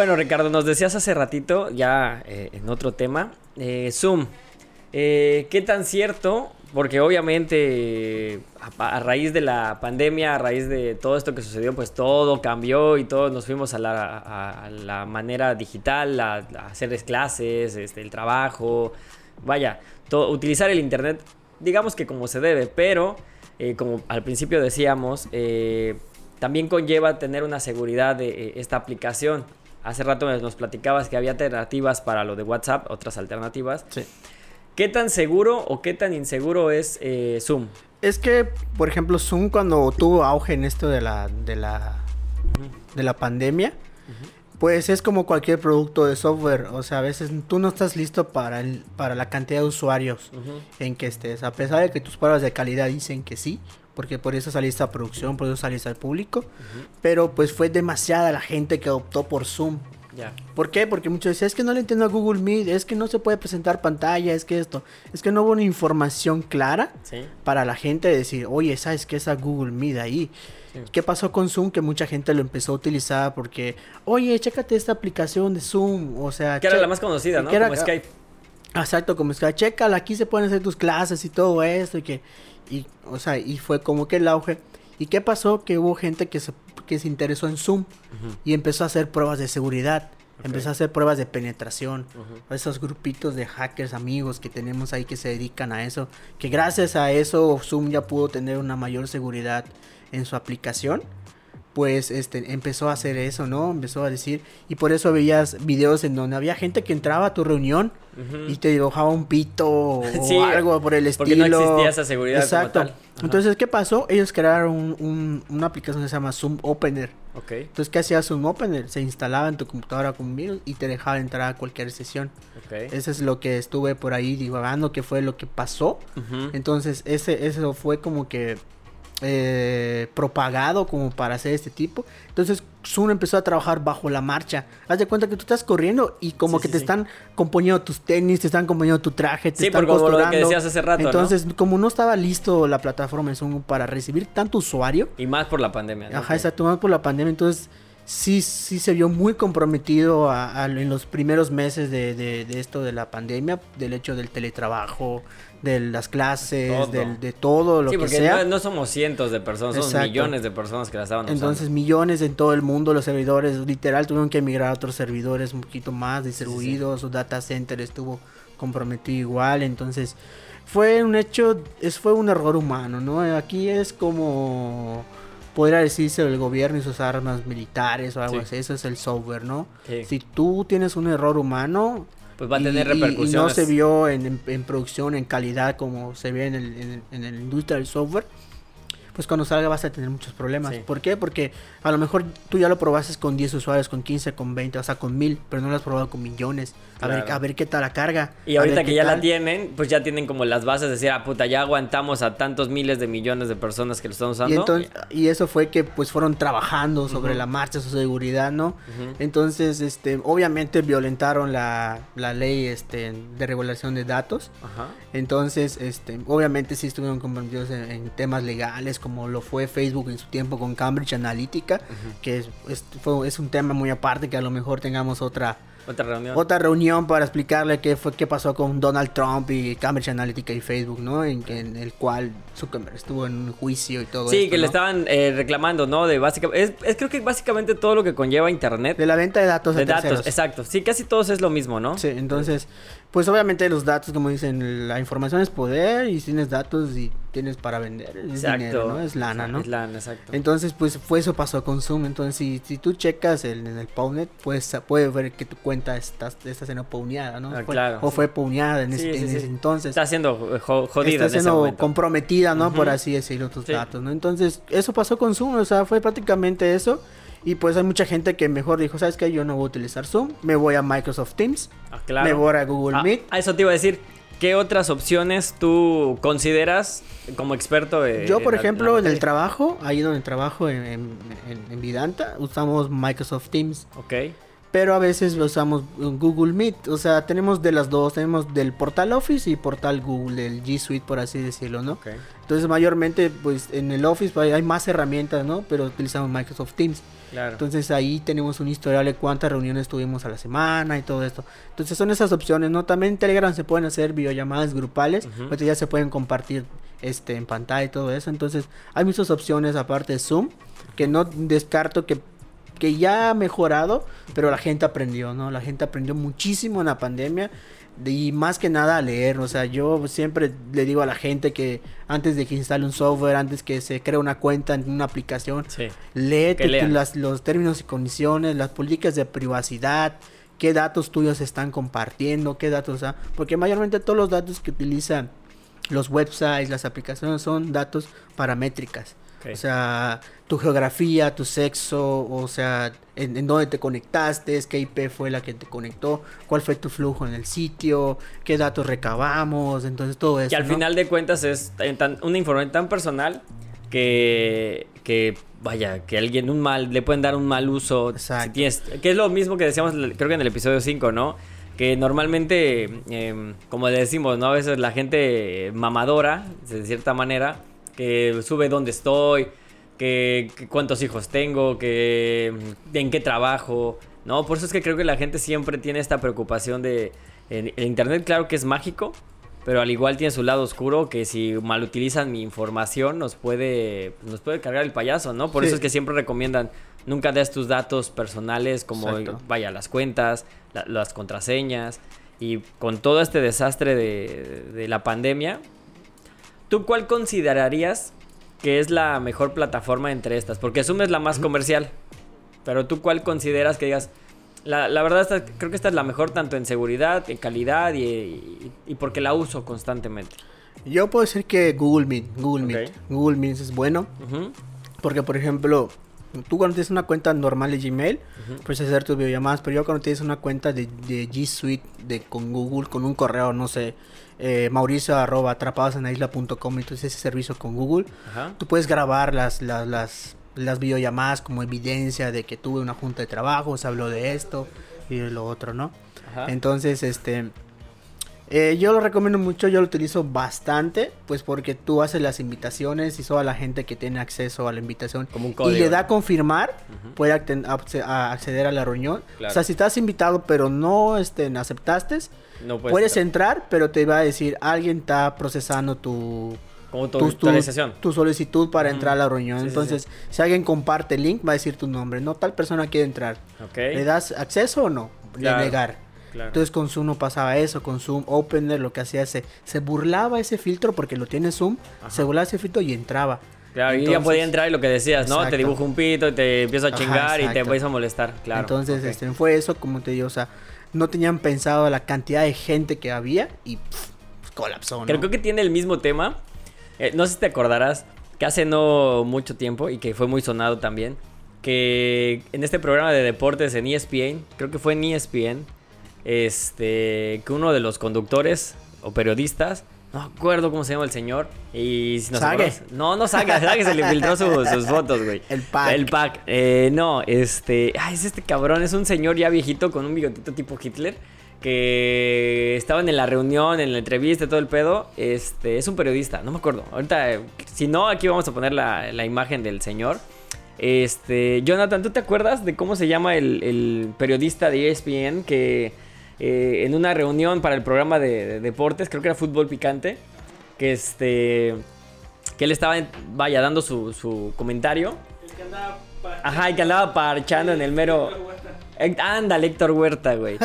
bueno, Ricardo, nos decías hace ratito, ya eh, en otro tema, eh, Zoom. Eh, ¿Qué tan cierto? Porque obviamente a, raíz de la pandemia, a raíz de todo esto que sucedió, pues todo cambió y todos nos fuimos a la, manera digital, a, hacer clases, este, el trabajo, vaya, utilizar el internet, digamos que como se debe, pero como al principio decíamos, también conlleva tener una seguridad de esta aplicación. Hace rato nos platicabas que había alternativas para lo de WhatsApp, otras alternativas. Sí. ¿Qué tan seguro o qué tan inseguro es eh, Zoom? Es que, por ejemplo, Zoom cuando tuvo auge en esto de la, de la, de la pandemia, pues es como cualquier producto de software. O sea, a veces tú no estás listo para, el, para la cantidad de usuarios en que estés. A pesar de que tus pruebas de calidad dicen que sí, porque por eso saliste a producción, por eso saliste al público. Pero pues fue demasiada la gente que optó por Zoom. ¿Por qué? Porque muchos decían, es que no le entiendo a Google Meet, es que no se puede presentar pantalla, es que esto, es que no hubo una información clara Sí. para la gente de decir, oye, ¿sabes qué es a Google Meet ahí? Sí. ¿Qué pasó con Zoom? Que mucha gente lo empezó a utilizar porque, oye, chécate esta aplicación de Zoom, o sea... Que era la más conocida, ¿no? que era- Como Skype. Exacto, como que, chécala, aquí se pueden hacer tus clases y todo esto, y que, y, o sea, y fue como que el auge. ¿Y qué pasó? Que hubo gente que se, que se interesó en Zoom y empezó a hacer pruebas de seguridad, empezó a hacer pruebas de penetración. Esos grupitos de hackers amigos que tenemos ahí que se dedican a eso, que gracias a eso Zoom ya pudo tener una mayor seguridad en su aplicación. Pues este empezó a hacer eso, ¿no? Empezó a decir y por eso veías videos en donde había gente que entraba a tu reunión y te dibujaba un pito o Sí, algo por el porque estilo. no existía esa seguridad como Exacto. tal. Entonces, ¿qué pasó? Ellos crearon un- un- una aplicación que se llama Zoom Opener. Ok, Entonces, ¿qué hacía Zoom Opener? Se instalaba en tu computadora con virus y te dejaba entrar a cualquier sesión. ok. Eso es lo que estuve por ahí divagando, que fue lo que pasó. Entonces, ese, eso fue como que eh, propagado como para hacer este tipo. Entonces, Zoom empezó a trabajar bajo la marcha. Haz de cuenta que tú estás corriendo y como Sí, que sí, te sí. están componiendo tus tenis, te están componiendo tu traje, te Sí, están por como lo que costurando. decías hace rato, ¿no? Entonces, como no estaba listo la plataforma de Zoom para recibir tanto usuario, Y más por la pandemia. ¿no? Ajá, exacto, más por la pandemia. Entonces, sí, sí se vio muy comprometido a- a- en los primeros meses de, de- de esto de la pandemia, del hecho del teletrabajo, de las clases, Todo. del- de todo lo Sí, que porque sea. no, no somos cientos de personas, somos Exacto. millones de personas que la estaban usando. Entonces, millones en todo el mundo, los servidores, literal, tuvieron que emigrar a otros servidores un poquito más distribuidos, su data center estuvo comprometido igual, entonces fue un hecho, es, fue un error humano, ¿no? Aquí es como podría decirse el gobierno y sus armas militares o algo Sí. así, eso es el software, ¿no? Sí. Si tú tienes un error humano, Pues va a y- tener y- y repercusiones. no se vio en, en- en producción, en calidad, como se ve en, el, en, en la industria del software. Pues cuando salga vas a tener muchos problemas. Sí. ¿Por qué? Porque a lo mejor tú ya lo probaste con 10 usuarios, con 15, con 20, o sea, con 1000, pero no lo has probado con millones. A, ver, a ver qué tal la carga. Y ahorita que ya la tienen, pues ya tienen como las bases de decir, ah, puta, ya aguantamos a tantos miles de millones de personas que lo están usando. Y, entonces, y eso fue que pues fueron trabajando sobre la marcha, su seguridad, ¿no? Entonces, este, obviamente violentaron la, la ley este, de regulación de datos. Ajá. Entonces, este, obviamente sí estuvieron comprometidos en, en temas legales, como lo fue Facebook en su tiempo con Cambridge Analytica, que es, es, fue- es un tema muy aparte que a lo mejor tengamos otra Otra reunión. otra reunión para explicarle qué fue qué pasó con Donald Trump y Cambridge Analytica y Facebook, ¿no? En, en el cual Zuckerberg estuvo en un juicio y todo Sí, esto, que le estaban eh, reclamando, ¿no? De básicamente. Es, es creo que básicamente todo lo que conlleva Internet. de la venta de datos de datos, terceros. exacto. Sí, casi todos es lo mismo, ¿no? Sí, entonces, pues obviamente los datos, como dicen, la información es poder y si tienes datos y tienes para vender, es Exacto. dinero, ¿no? Es lana, ¿no? Es lana, exacto. Entonces, pues fue eso pasó con Zoom. Entonces, si, si tú checas el, en el PubNet, pues puedes ver que tu cuenta está, está siendo pauneada, ¿no? Ah, Fue- claro, o fue pauneada en, Sí, ese, sí, en ese entonces. Está siendo eh, jo- jodida está en ese siendo comprometida, ¿no? Por Ujú. así decirlo, tus datos, ¿no? Entonces, eso pasó con Zoom, o sea, fue prácticamente eso. Y pues hay mucha gente que mejor dijo, ¿sabes qué? Yo no voy a utilizar Zoom, me voy a Microsoft Teams, Ah, claro. me voy a Google Ah, Meet. a eso te iba a decir. ¿Qué otras opciones tú consideras como experto? eh, Yo, por ejemplo, la en el trabajo, ahí donde trabajo en, en, en- en Vidanta, usamos Microsoft Teams. Ok. Pero a veces usamos Google Meet. O sea, tenemos de las dos. Tenemos del portal Office y portal Google, el G Suite, por así decirlo, ¿no? Entonces, mayormente, pues en el Office hay más herramientas, ¿no? Pero utilizamos Microsoft Teams. Claro. Entonces ahí tenemos un historial de cuántas reuniones tuvimos a la semana y todo esto. Entonces son esas opciones, ¿no? También en Telegram se pueden hacer videollamadas grupales, uh ya se pueden compartir este en pantalla y todo eso. Entonces hay muchas opciones aparte de Zoom, que no descarto que que ya ha mejorado, pero la gente aprendió, ¿no? La gente aprendió muchísimo en la pandemia y más que nada a leer, o sea, yo siempre le digo a la gente que antes de que instale un software, antes que se cree una cuenta en una aplicación, sí. léete los términos y condiciones, las políticas de privacidad, qué datos tuyos se están compartiendo, qué datos, porque mayormente todos los datos que utilizan los websites, las aplicaciones son datos paramétricas. O sea, tu geografía, tu sexo, o sea, en, dónde te conectaste, qué IP fue la que te conectó, cuál fue tu flujo en el sitio, qué datos recabamos, entonces todo eso. Y al final de cuentas es una información tan personal que, que, vaya, que alguien un mal, le pueden dar un mal uso. Exacto. que es lo mismo que decíamos, creo que en el episodio 5, ¿no? que normalmente, em, como decimos, ¿no? A veces la gente mamadora, de cierta manera, que sube dónde estoy, que, cuántos hijos tengo, que en qué trabajo, ¿no? Por eso es que creo que la gente siempre tiene esta preocupación de... El, Internet claro que es mágico, pero al igual tiene su lado oscuro que si mal utilizan mi información nos puede nos puede cargar el payaso, ¿no? Por eso es que siempre recomiendan nunca des tus datos personales como vaya las cuentas, las contraseñas y con todo este desastre de, de la pandemia, ¿Tú cuál considerarías que es la mejor plataforma entre estas? Porque Zoom es la más comercial. Pero tú cuál consideras que digas, la, verdad creo que esta es la mejor tanto en seguridad, en calidad y, porque la uso constantemente. Yo puedo decir que Google Meet, Google Meet, Google Meet es bueno. Porque por ejemplo, tú cuando tienes una cuenta normal de Gmail, puedes hacer tus videollamadas, pero yo cuando tienes una cuenta de, de G Suite de, con Google, con un correo, no sé, eh, mauricio arroba atrapadosenisla.com, entonces ese servicio con Google, tú puedes grabar las, las, las, las, videollamadas como evidencia de que tuve una junta de trabajo, se habló de esto y de lo otro, ¿no? Entonces, este... Eh, yo lo recomiendo mucho, yo lo utilizo bastante, pues porque tú haces las invitaciones y toda la gente que tiene acceso a la invitación Como un y le da a confirmar, puede acceder a la reunión. O sea, si estás invitado pero no este, aceptaste, puedes, entrar. pero te va a decir, alguien está procesando tu... tu, solicitud para entrar a la reunión. Entonces, si alguien comparte el link, va a decir tu nombre. No, tal persona quiere entrar. ¿Le das acceso o no? Le negar. Entonces con Zoom no pasaba eso, con Zoom Opener lo que hacía se, se burlaba ese filtro porque lo tiene Zoom, se burlaba ese filtro y entraba. Claro, y ya podía entrar y lo que decías, ¿no? Te dibujo un pito y te empiezo a chingar y te empieza a molestar, claro. Entonces, este, fue eso, como te digo, o sea, no tenían pensado la cantidad de gente que había y colapsó, ¿no? Creo que tiene el mismo tema. Eh, no sé si te acordarás que hace no mucho tiempo y que fue muy sonado también, que en este programa de deportes en ESPN, creo que fue en ESPN, este, que uno de los conductores o periodistas no acuerdo cómo se llama el señor. Y si nos No, no Saga. Saga se le filtró sus fotos, güey. El pack. El pack. Eh, no, este. Ay, es este cabrón. Es un señor ya viejito con un bigotito tipo Hitler. Que estaban en la reunión, en la entrevista, todo el pedo. Este. Es un periodista. No me acuerdo. Ahorita, si no, aquí vamos a poner la, la imagen del señor. Este. Jonathan, ¿tú te acuerdas de cómo se llama el, el periodista de ESPN que eh, en una reunión para el programa de, deportes, creo que era fútbol picante, que este que él estaba, vaya, dando su, su comentario. El que andaba Ajá, y que andaba parchando en el mero... Anda, Héctor Huerta, güey.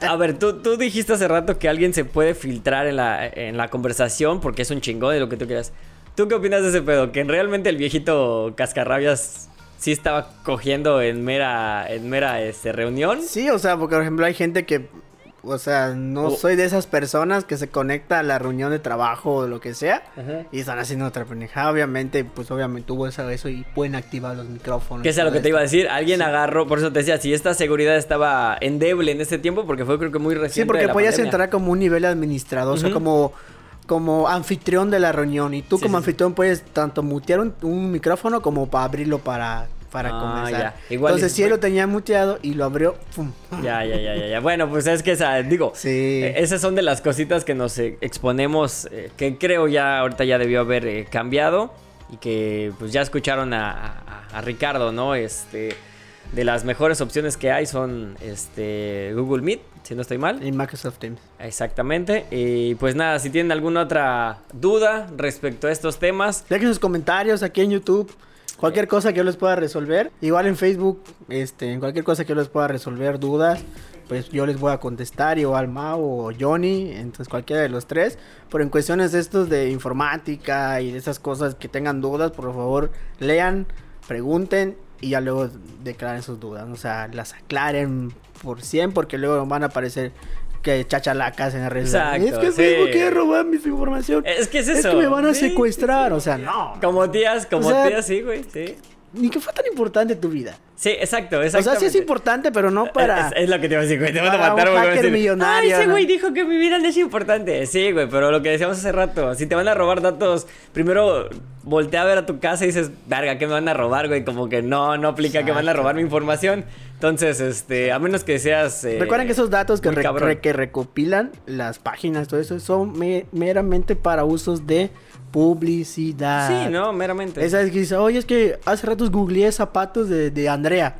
A ver, tú, tú dijiste hace rato que alguien se puede filtrar en la, en la conversación porque es un chingón de lo que tú quieras. ¿Tú qué opinas de ese pedo? ¿Que realmente el viejito cascarrabias sí estaba cogiendo en mera, en mera este, reunión? Sí, o sea, porque por ejemplo hay gente que o sea, no soy de esas personas que se conecta a la reunión de trabajo o lo que sea y están haciendo otra pendejada. Obviamente, pues obviamente tuvo eso, eso y pueden activar los micrófonos. ¿Qué es lo que te iba a decir? Alguien agarró, por eso te decía, si esta seguridad estaba endeble en ese tiempo, porque fue creo que muy reciente. Sí, porque podías entrar como un nivel administrador, o sea, como como anfitrión de la reunión y tú como anfitrión puedes tanto mutear un, un micrófono como para abrirlo para para Ah, comenzar. ya. Igual Entonces, y- si él lo tenía muteado y lo abrió, ¡pum! Ya, ya, ya, ya, ya. Bueno, pues es que esa, digo, Sí. eh, esas son de las cositas que nos eh, exponemos, eh, que creo ya ahorita ya debió haber eh, cambiado y que pues ya escucharon a, a- a Ricardo, ¿no? Este, de las mejores opciones que hay son este Google Meet, si no estoy mal. En Microsoft Teams. Exactamente. Y pues nada, si tienen alguna otra duda respecto a estos temas, Dejen sus comentarios aquí en YouTube. Cualquier cosa que yo les pueda resolver. Igual en Facebook, este, en cualquier cosa que yo les pueda resolver dudas, pues yo les voy a contestar, igual Mau o Johnny, entonces cualquiera de los tres. Pero en cuestiones estos de informática y de esas cosas que tengan dudas, por favor, lean, pregunten y ya luego declaren sus dudas. O sea, las aclaren por 100 porque luego van a aparecer que chachalacas en redes. Exacto, Es que sí. Facebook quiere robar mi información. es que es Es eso. que me van a Sí, secuestrar, o sea, no. Como tías, como O sea, tías, sí, güey, sí. Ni que fue tan importante tu vida. Sí, exacto, O exacto. sea, sí es importante, pero no para... Es, es lo que te iba a decir, güey. Te van a matar, un hacker decir, millonario, Ay, ese ¿no?" güey dijo que mi vida no es importante. Sí, güey, pero lo que decíamos hace rato, si te van a robar datos, primero voltea a ver a tu casa y dices, verga, ¿qué me van a robar, güey? Como que no, no aplica que van a Exacto. robar mi información. Entonces, este, a menos que seas. eh, Recuerden que esos datos que, muy re- cabrón. re- que recopilan las páginas, todo eso, son me- meramente para usos de publicidad. Sí, no, meramente. Esa es que dice, oye, es que hace ratos googleé zapatos de, de Andrea.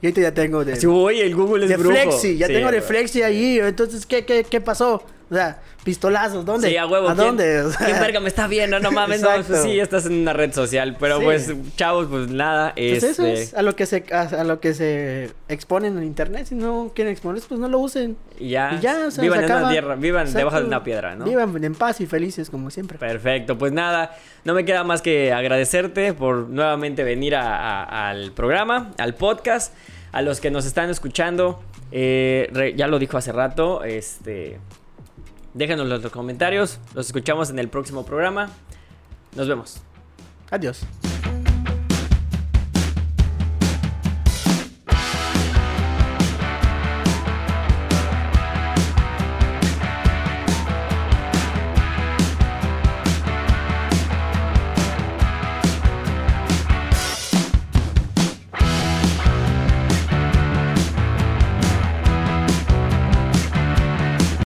Y ahorita ya tengo de... Sí, uy, el Google es de brujo. Flexi, ya Sí, tengo de. Flexi ahí. Entonces, ¿qué, qué, qué pasó? O sea, pistolazos, ¿dónde? Sí, a huevo. ¿A ¿quién- dónde? O sea, ¿Quién verga me está viendo? No mames, no, pues sí, estás en una red social. Pero Sí. pues, chavos, pues nada. Pues eso este, es a lo que se a, a lo que se exponen en internet. Si no quieren exponerse, pues no lo usen. Y ya, Y ya, o sea, vivan en una acaba. tierra, vivan debajo de una piedra, ¿no? Vivan en paz y felices como siempre. Perfecto, pues nada, no me queda más que agradecerte por nuevamente venir a- a- al programa, al podcast, a los que nos están escuchando, eh, re- ya lo dijo hace rato, este, déjenos los comentarios, los escuchamos en el próximo programa, nos vemos. Adiós.